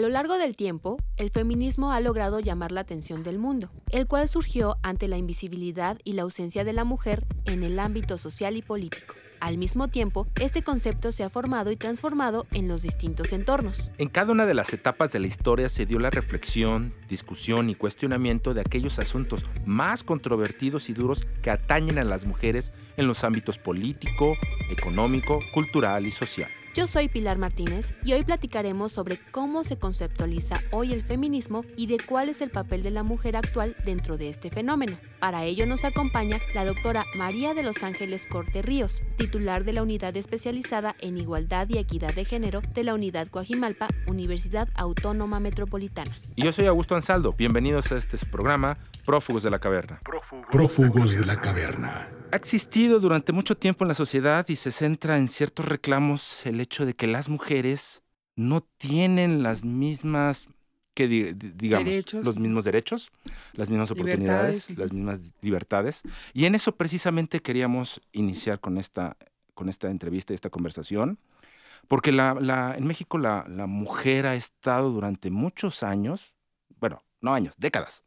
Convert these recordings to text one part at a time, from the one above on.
Lo largo del tiempo, el feminismo ha logrado llamar la atención del mundo, el cual surgió ante la invisibilidad y la ausencia de la mujer en el ámbito social y político. Al mismo tiempo, este concepto se ha formado y transformado en los distintos entornos. En cada una de las etapas de la historia se dio la reflexión, discusión y cuestionamiento de aquellos asuntos más controvertidos y duros que atañen a las mujeres en los ámbitos político, económico, cultural y social. Yo soy Pilar Martínez y hoy platicaremos sobre cómo se conceptualiza hoy el feminismo y de cuál es el papel de la mujer actual dentro de este fenómeno. Para ello nos acompaña la doctora María de los Ángeles Corte Ríos, titular de la Unidad Especializada en Igualdad y Equidad de Género de la Unidad Coajimalpa, Universidad Autónoma Metropolitana. Y yo soy Augusto Ansaldo. Bienvenidos a este programa Prófugos de la Caverna. Prófugos de la caverna. Ha existido durante mucho tiempo en la sociedad y se centra en ciertos reclamos el hecho de que las mujeres no tienen las mismas, que digamos, Derechos. los mismos derechos, las mismas oportunidades, Libertades. las mismas libertades. Y en eso precisamente queríamos iniciar con esta, con esta entrevista, esta conversación, porque la, la- en México la, la mujer ha estado durante muchos años, bueno, no años, décadas,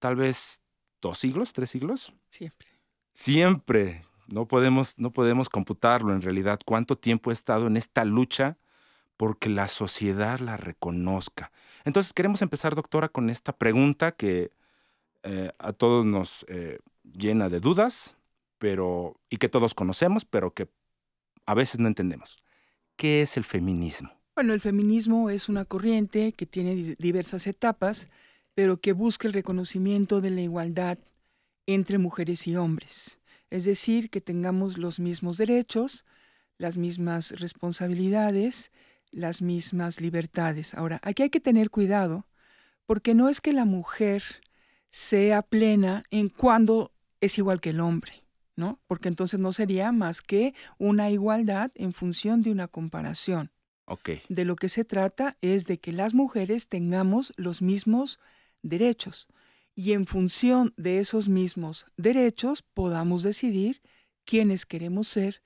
tal vez dos siglos, tres siglos, Siempre. Siempre no podemos, no podemos computarlo en realidad cuánto tiempo he estado en esta lucha porque la sociedad la reconozca. Entonces queremos empezar, doctora, con esta pregunta que eh, a todos nos eh, llena de dudas, pero y que todos conocemos, pero que a veces no entendemos. ¿Qué es el feminismo? Bueno, el feminismo es una corriente que tiene di- diversas etapas, pero que busca el reconocimiento de la igualdad entre mujeres y hombres. Es decir, que tengamos los mismos derechos, las mismas responsabilidades, las mismas libertades. Ahora, aquí hay que tener cuidado, porque no es que la mujer sea plena en cuando es igual que el hombre, ¿no? Porque entonces no sería más que una igualdad en función de una comparación. Ok, De lo que se trata es de que las mujeres tengamos los mismos derechos y en función de esos mismos derechos podamos decidir quiénes queremos ser,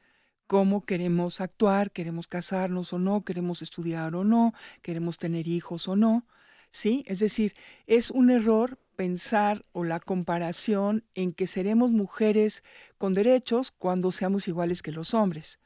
cómo queremos actuar, queremos casarnos o no, queremos estudiar o no, queremos tener hijos o no. ¿Sí? Es decir, es un error pensar o la comparación en que seremos mujeres con derechos cuando seamos iguales que los hombres.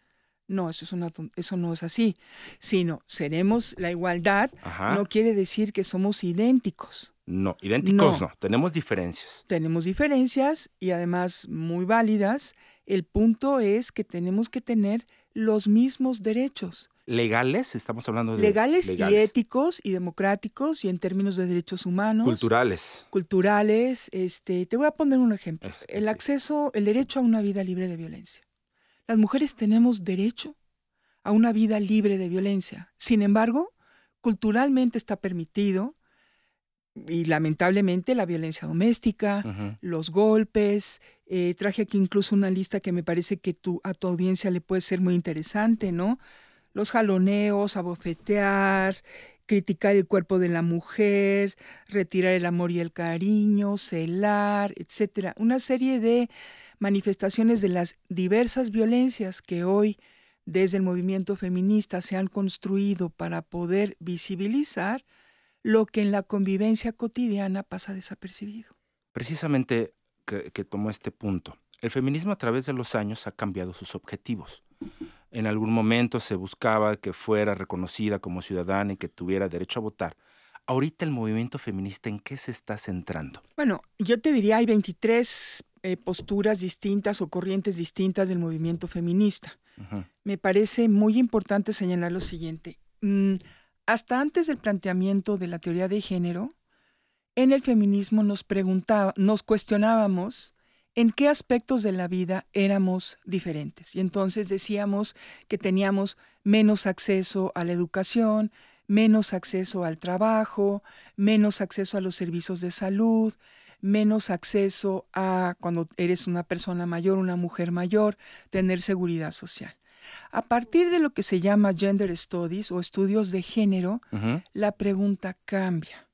No, eso, es una eso no es así, sino seremos la igualdad, ajá. no quiere decir que somos idénticos. No, idénticos no. no, tenemos diferencias. Tenemos diferencias y además muy válidas. El punto es que tenemos que tener los mismos derechos, Legales, estamos hablando de... legales, y éticos y democráticos y en términos de derechos humanos. Culturales. culturales. Este, te voy a poner un ejemplo. Es- El sí. acceso, el derecho a una vida libre de violencia. Las mujeres tenemos derecho a una vida libre de violencia. Sin embargo, culturalmente está permitido y lamentablemente la violencia doméstica, los golpes. eh, traje aquí incluso una lista que me parece que tu, a tu audiencia le puede ser muy interesante, ¿no? Los jaloneos, abofetear, criticar el cuerpo de la mujer, retirar el amor y el cariño, celar, etcétera. Una serie de manifestaciones de las diversas violencias que hoy desde el movimiento feminista se han construido para poder visibilizar lo que en la convivencia cotidiana pasa desapercibido. Precisamente que, que tomó este punto. El feminismo a través de los años ha cambiado sus objetivos. En algún momento se buscaba que fuera reconocida como ciudadana y que tuviera derecho a votar. Ahorita el movimiento feminista en qué se está centrando? Bueno, yo te diría, hay 23 eh, posturas distintas o corrientes distintas del movimiento feminista. Me parece muy importante señalar lo siguiente. Mm, hasta antes del planteamiento de la teoría de género, en el feminismo nos preguntaba, nos cuestionábamos en qué aspectos de la vida éramos diferentes. Y entonces decíamos que teníamos menos acceso a la educación, menos acceso al trabajo, menos acceso a los servicios de salud, menos acceso a, cuando eres una persona mayor, una mujer mayor, tener seguridad social. A partir de lo que se llama gender studies o estudios de género, la pregunta cambia.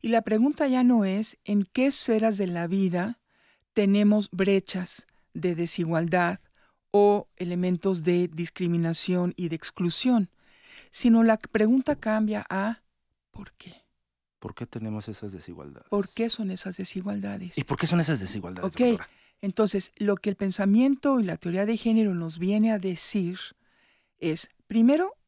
Y la pregunta ya no es en qué esferas de la vida tenemos brechas de desigualdad o elementos de discriminación y de exclusión, sino la pregunta cambia a ¿por qué? ¿Por qué tenemos esas desigualdades? ¿Por qué son esas desigualdades? ¿Y por qué son esas desigualdades? Ok, entonces lo que el pensamiento y la teoría de género nos viene a decir es, primero,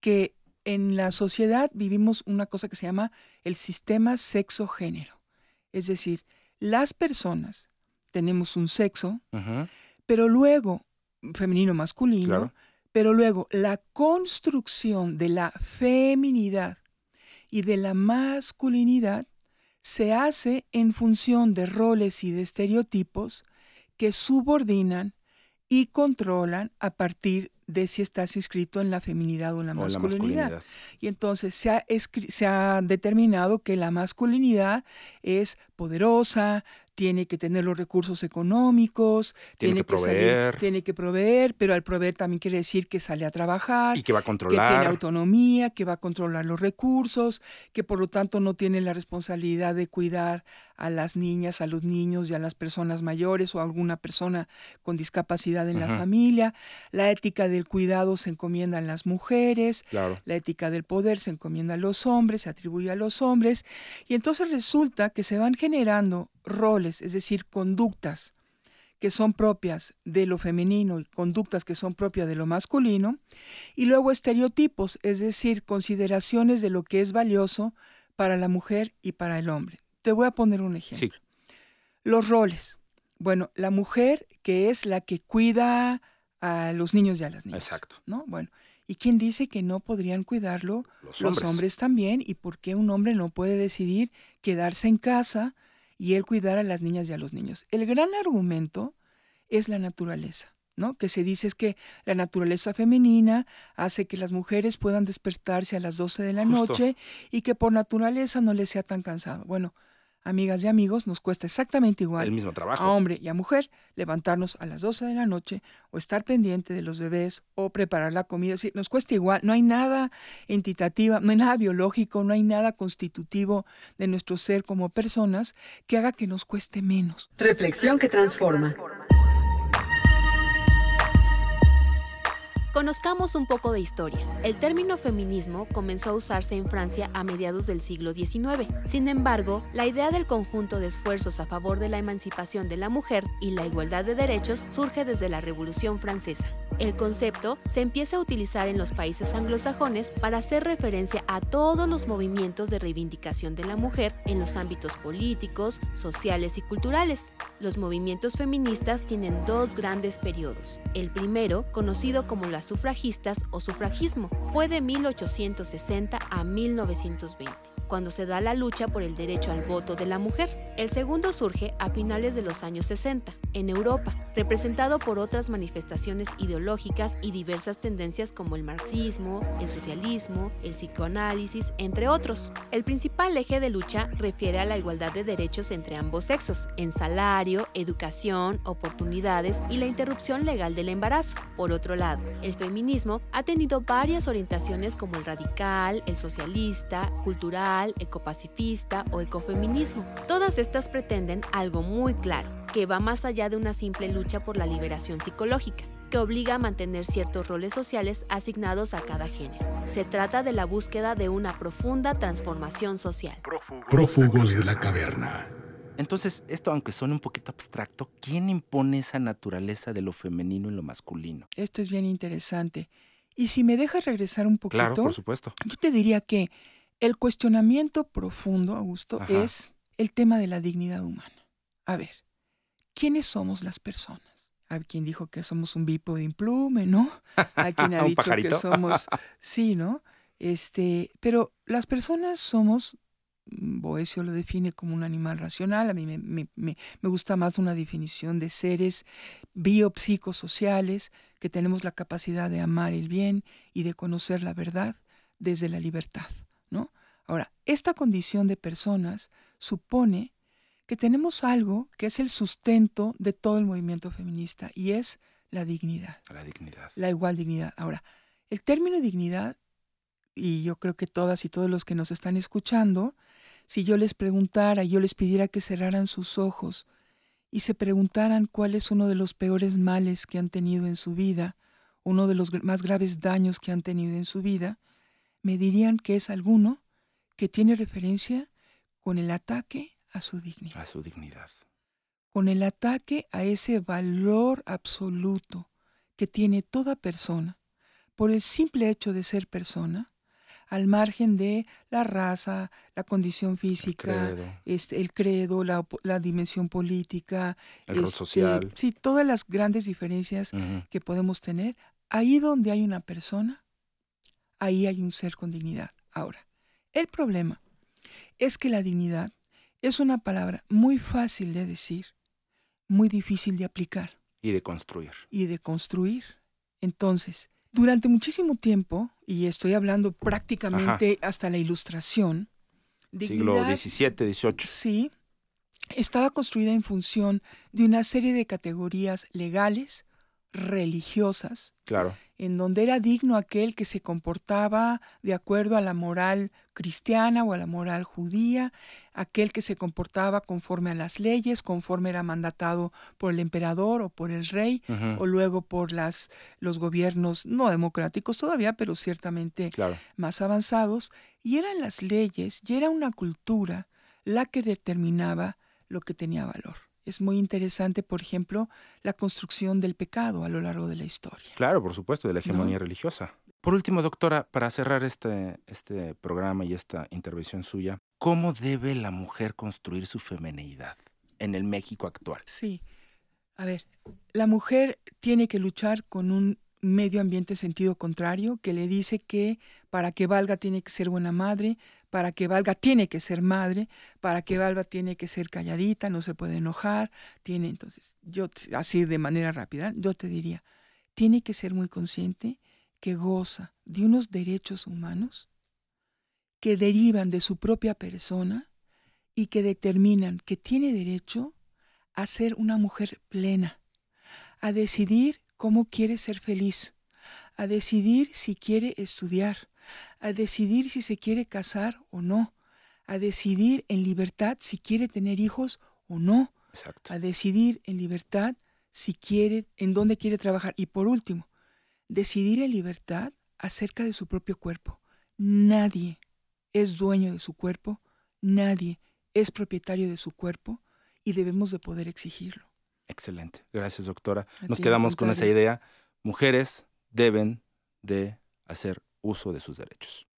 que en la sociedad vivimos una cosa que se llama el sistema sexo-género. Es decir, las personas tenemos un sexo, pero luego, femenino masculino, pero luego la construcción de la feminidad y de la masculinidad se hace en función de roles y de estereotipos que subordinan y controlan a partir de si estás inscrito en la feminidad o en la, masculinidad. Y entonces se ha, se ha determinado que la masculinidad es poderosa, tiene que tener los recursos económicos, tiene, que, proveer. tiene que proveer, pero al proveer también quiere decir que sale a trabajar. Y que va a controlar. Que tiene autonomía, que va a controlar los recursos, que por lo tanto no tiene la responsabilidad de cuidar a las niñas, a los niños y a las personas mayores o a alguna persona con discapacidad en la familia. La ética del cuidado se encomienda a las mujeres, la ética del poder se encomienda a los hombres, se atribuye a los hombres, y entonces resulta que se van generando roles, es decir, conductas que son propias de lo femenino y conductas que son propias de lo masculino, y luego estereotipos, es decir, consideraciones de lo que es valioso para la mujer y para el hombre. Te voy a poner un ejemplo. Los roles. Bueno, la mujer que es la que cuida a los niños y a las niñas. Exacto. ¿No? Bueno, ¿y quién dice que no podrían cuidarlo los hombres también? ¿Y por qué un hombre no puede decidir quedarse en casa? Y él cuidar a las niñas y a los niños. El gran argumento es la naturaleza. ¿no? Que se dice es que la naturaleza femenina hace que las mujeres puedan despertarse a las 12 de la noche y que por naturaleza no les sea tan cansado. Bueno, amigas y amigos, nos cuesta exactamente igual. El mismo trabajo. A hombre y a mujer, levantarnos a las 12 de la noche o estar pendiente de los bebés o preparar la comida. Sí, nos cuesta igual. No hay nada entitativa, no hay nada biológico, no hay nada constitutivo de nuestro ser como personas que haga que nos cueste menos. Reflexión que transforma. Conozcamos un poco de historia. El término feminismo comenzó a usarse en Francia a mediados del siglo XIX. Sin embargo, la idea del conjunto de esfuerzos a favor de la emancipación de la mujer y la igualdad de derechos surge desde la Revolución Francesa. El concepto se empieza a utilizar en los países anglosajones para hacer referencia a todos los movimientos de reivindicación de la mujer en los ámbitos políticos, sociales y culturales. Los movimientos feministas tienen dos grandes periodos. El primero, conocido como las sufragistas o sufragismo, fue de 1860 a 1920 cuando se da la lucha por el derecho al voto de la mujer. El segundo surge a finales de los años 60, en Europa, representado por otras manifestaciones ideológicas y diversas tendencias como el marxismo, el socialismo, el psicoanálisis, entre otros. El principal eje de lucha refiere a la igualdad de derechos entre ambos sexos, en salario, educación, oportunidades y la interrupción legal del embarazo. Por otro lado, el feminismo ha tenido varias orientaciones como el radical, el socialista, cultural, ecopacifista o ecofeminismo. Todas estas pretenden algo muy claro, que va más allá de una simple lucha por la liberación psicológica que obliga a mantener ciertos roles sociales asignados a cada género. Se trata de la búsqueda de una profunda transformación social. Prófugos de la caverna. Entonces, esto aunque suene un poquito abstracto, ¿quién impone esa naturaleza de lo femenino y lo masculino? Esto es bien interesante. Y si me dejas regresar un poquito, claro, por supuesto. Yo te diría que el cuestionamiento profundo, Augusto, es el tema de la dignidad humana. A ver, ¿quiénes somos las personas? Hay quien dijo que somos un bipo de implume, ¿no? Hay quien ha dicho que somos, sí, ¿no? Este, pero las personas somos, mm, Boesio lo define como un animal racional, a mí me, me, me gusta más una definición de seres biopsicosociales que tenemos la capacidad de amar el bien y de conocer la verdad desde la libertad. Ahora, esta condición de personas supone que tenemos algo que es el sustento de todo el movimiento feminista y es la dignidad. La dignidad. La igual dignidad. Ahora, el término dignidad, y yo creo que todas y todos los que nos están escuchando, si yo les preguntara, yo les pidiera que cerraran sus ojos y se preguntaran cuál es uno de los peores males que han tenido en su vida, uno de los más graves daños que han tenido en su vida, me dirían que es alguno que tiene referencia con el ataque a su dignidad. A su dignidad. Con el ataque a ese valor absoluto que tiene toda persona por el simple hecho de ser persona, al margen de la raza, la condición física, el credo, este, el credo la, dimensión política, el rol este, social. Sí, todas las grandes diferencias que podemos tener. Ahí donde hay una persona, ahí hay un ser con dignidad. Ahora, el problema es que la dignidad es una palabra muy fácil de decir, muy difícil de aplicar. Y de construir. Y de construir. Entonces, durante muchísimo tiempo, y estoy hablando prácticamente hasta la ilustración, siglo XVII, XVIII. Sí, estaba construida en función de una serie de categorías legales, religiosas, claro. en donde era digno aquel que se comportaba de acuerdo a la moral cristiana o a la moral judía, aquel que se comportaba conforme a las leyes, conforme era mandatado por el emperador o por el rey, o luego por las, los gobiernos no democráticos todavía, pero ciertamente más avanzados, y eran las leyes y era una cultura la que determinaba lo que tenía valor. Es muy interesante, por ejemplo, la construcción del pecado a lo largo de la historia. Claro, por supuesto, de la hegemonía religiosa. Por último, doctora, para cerrar este, este programa y esta intervención suya, ¿cómo debe la mujer construir su femenidad en el México actual? Sí. A ver, la mujer tiene que luchar con un medio ambiente sentido contrario que le dice que para que valga tiene que ser buena madre, para que valga tiene que ser madre, para que valga tiene que ser calladita, no se puede enojar, tiene entonces, yo así de manera rápida, yo te diría, tiene que ser muy consciente que goza de unos derechos humanos que derivan de su propia persona y que determinan que tiene derecho a ser una mujer plena, a decidir cómo quiere ser feliz, a decidir si quiere estudiar, a decidir si se quiere casar o no, a decidir en libertad si quiere tener hijos o no, a decidir en libertad si quiere, en dónde quiere trabajar. Y por último, decidir en libertad acerca de su propio cuerpo. Nadie es dueño de su cuerpo, nadie es propietario de su cuerpo y debemos de poder exigirlo. Excelente. Gracias, doctora. Nos quedamos con esa idea. Mujeres deben de hacer uso de sus derechos.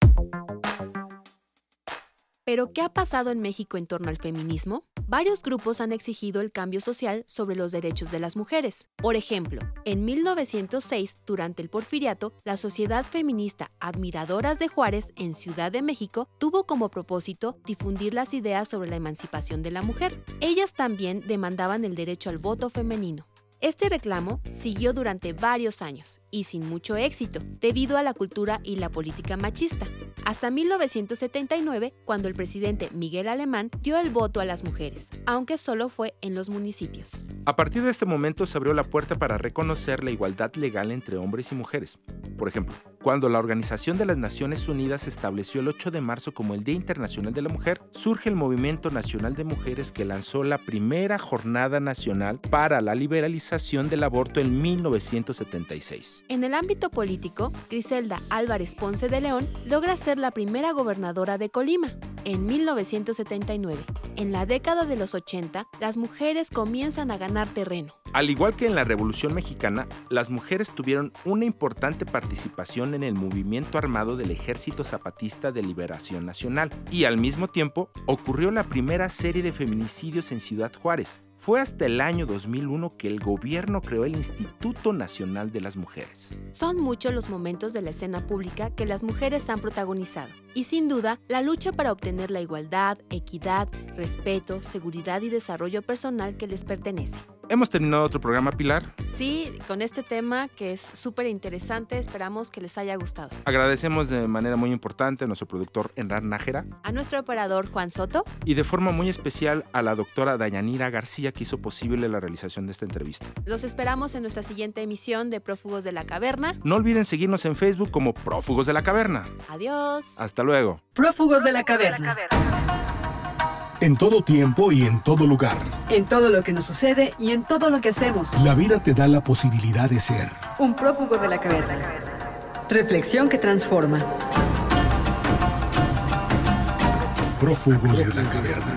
¿Pero qué ha pasado en México en torno al feminismo? Varios grupos han exigido el cambio social sobre los derechos de las mujeres. Por ejemplo, en 1906, durante el porfiriato, la Sociedad Feminista Admiradoras de Juárez en Ciudad de México tuvo como propósito difundir las ideas sobre la emancipación de la mujer. Ellas también demandaban el derecho al voto femenino. Este reclamo siguió durante varios años y sin mucho éxito, debido a la cultura y la política machista, hasta 1979, cuando el presidente Miguel Alemán dio el voto a las mujeres, aunque solo fue en los municipios. A partir de este momento se abrió la puerta para reconocer la igualdad legal entre hombres y mujeres. Por ejemplo, cuando la Organización de las Naciones Unidas estableció el 8 de marzo como el Día Internacional de la Mujer, surge el Movimiento Nacional de Mujeres que lanzó la primera Jornada Nacional para la Liberalización del Aborto en 1976. En el ámbito político, Griselda Álvarez Ponce de León logra ser la primera gobernadora de Colima en 1979. En la década de los 80, las mujeres comienzan a ganar terreno. Al igual que en la Revolución Mexicana, las mujeres tuvieron una importante participación en el movimiento armado del Ejército Zapatista de Liberación Nacional y al mismo tiempo ocurrió la primera serie de feminicidios en Ciudad Juárez. Fue hasta el año 2001 que el gobierno creó el Instituto Nacional de las Mujeres. Son muchos los momentos de la escena pública que las mujeres han protagonizado y sin duda la lucha para obtener la igualdad, equidad, respeto, seguridad y desarrollo personal que les pertenece. Hemos terminado otro programa, Pilar. Sí, con este tema que es súper interesante, esperamos que les haya gustado. Agradecemos de manera muy importante a nuestro productor Enrar Nájera. A nuestro operador Juan Soto. Y de forma muy especial a la doctora Dayanira García que hizo posible la realización de esta entrevista. Los esperamos en nuestra siguiente emisión de Prófugos de la Caverna. No olviden seguirnos en Facebook como Prófugos de la Caverna. Adiós. Hasta luego. Prófugos de la Caverna. En todo tiempo y en todo lugar. En todo lo que nos sucede y en todo lo que hacemos. La vida te da la posibilidad de ser. Un prófugo de la caverna. Reflexión que transforma. Prófugos de la caverna.